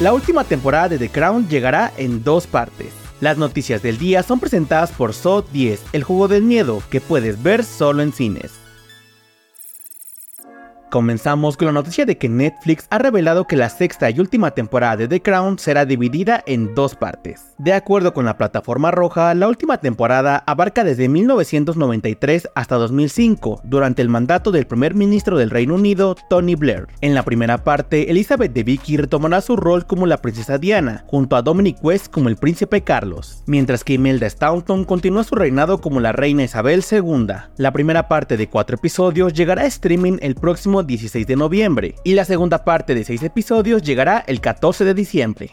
La última temporada de The Crown llegará en dos partes. Las noticias del día son presentadas por So 10, el juego del miedo, que puedes ver solo en cines. Comenzamos con la noticia de que Netflix ha revelado que la sexta y última temporada de The Crown será dividida en dos partes. De acuerdo con la plataforma roja, la última temporada abarca desde 1993 hasta 2005, durante el mandato del primer ministro del Reino Unido, Tony Blair. En la primera parte, Elizabeth de Vicky retomará su rol como la princesa Diana, junto a Dominic West como el príncipe Carlos, mientras que Imelda Staunton continúa su reinado como la reina Isabel II. La primera parte de cuatro episodios llegará a streaming el próximo 16 de noviembre y la segunda parte de 6 episodios llegará el 14 de diciembre.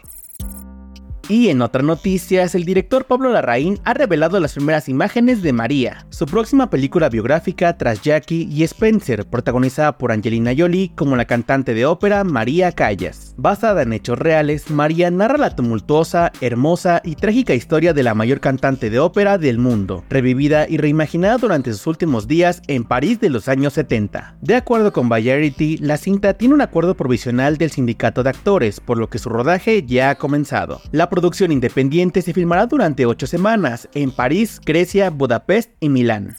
Y en otras noticias, el director Pablo Larraín ha revelado las primeras imágenes de María, su próxima película biográfica tras Jackie y Spencer, protagonizada por Angelina Jolie como la cantante de ópera María Callas. Basada en hechos reales, María narra la tumultuosa, hermosa y trágica historia de la mayor cantante de ópera del mundo, revivida y reimaginada durante sus últimos días en París de los años 70. De acuerdo con Variety, la cinta tiene un acuerdo provisional del sindicato de actores, por lo que su rodaje ya ha comenzado. Producción independiente se filmará durante 8 semanas en París, Grecia, Budapest y Milán.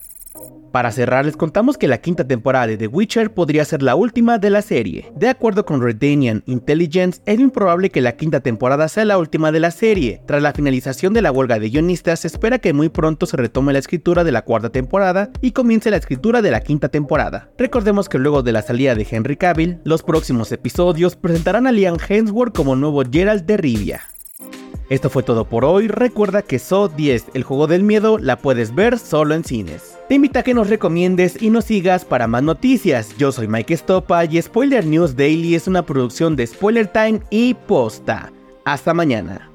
Para cerrar, les contamos que la quinta temporada de The Witcher podría ser la última de la serie. De acuerdo con Redanian Intelligence, es improbable que la quinta temporada sea la última de la serie. Tras la finalización de la huelga de guionistas, se espera que muy pronto se retome la escritura de la cuarta temporada y comience la escritura de la quinta temporada. Recordemos que luego de la salida de Henry Cavill, los próximos episodios presentarán a Liam Hemsworth como nuevo Geralt de Rivia. Esto fue todo por hoy. Recuerda que So 10, el juego del miedo, la puedes ver solo en cines. Te invito a que nos recomiendes y nos sigas para más noticias. Yo soy Mike Stopa y Spoiler News Daily es una producción de Spoiler Time y Posta. Hasta mañana.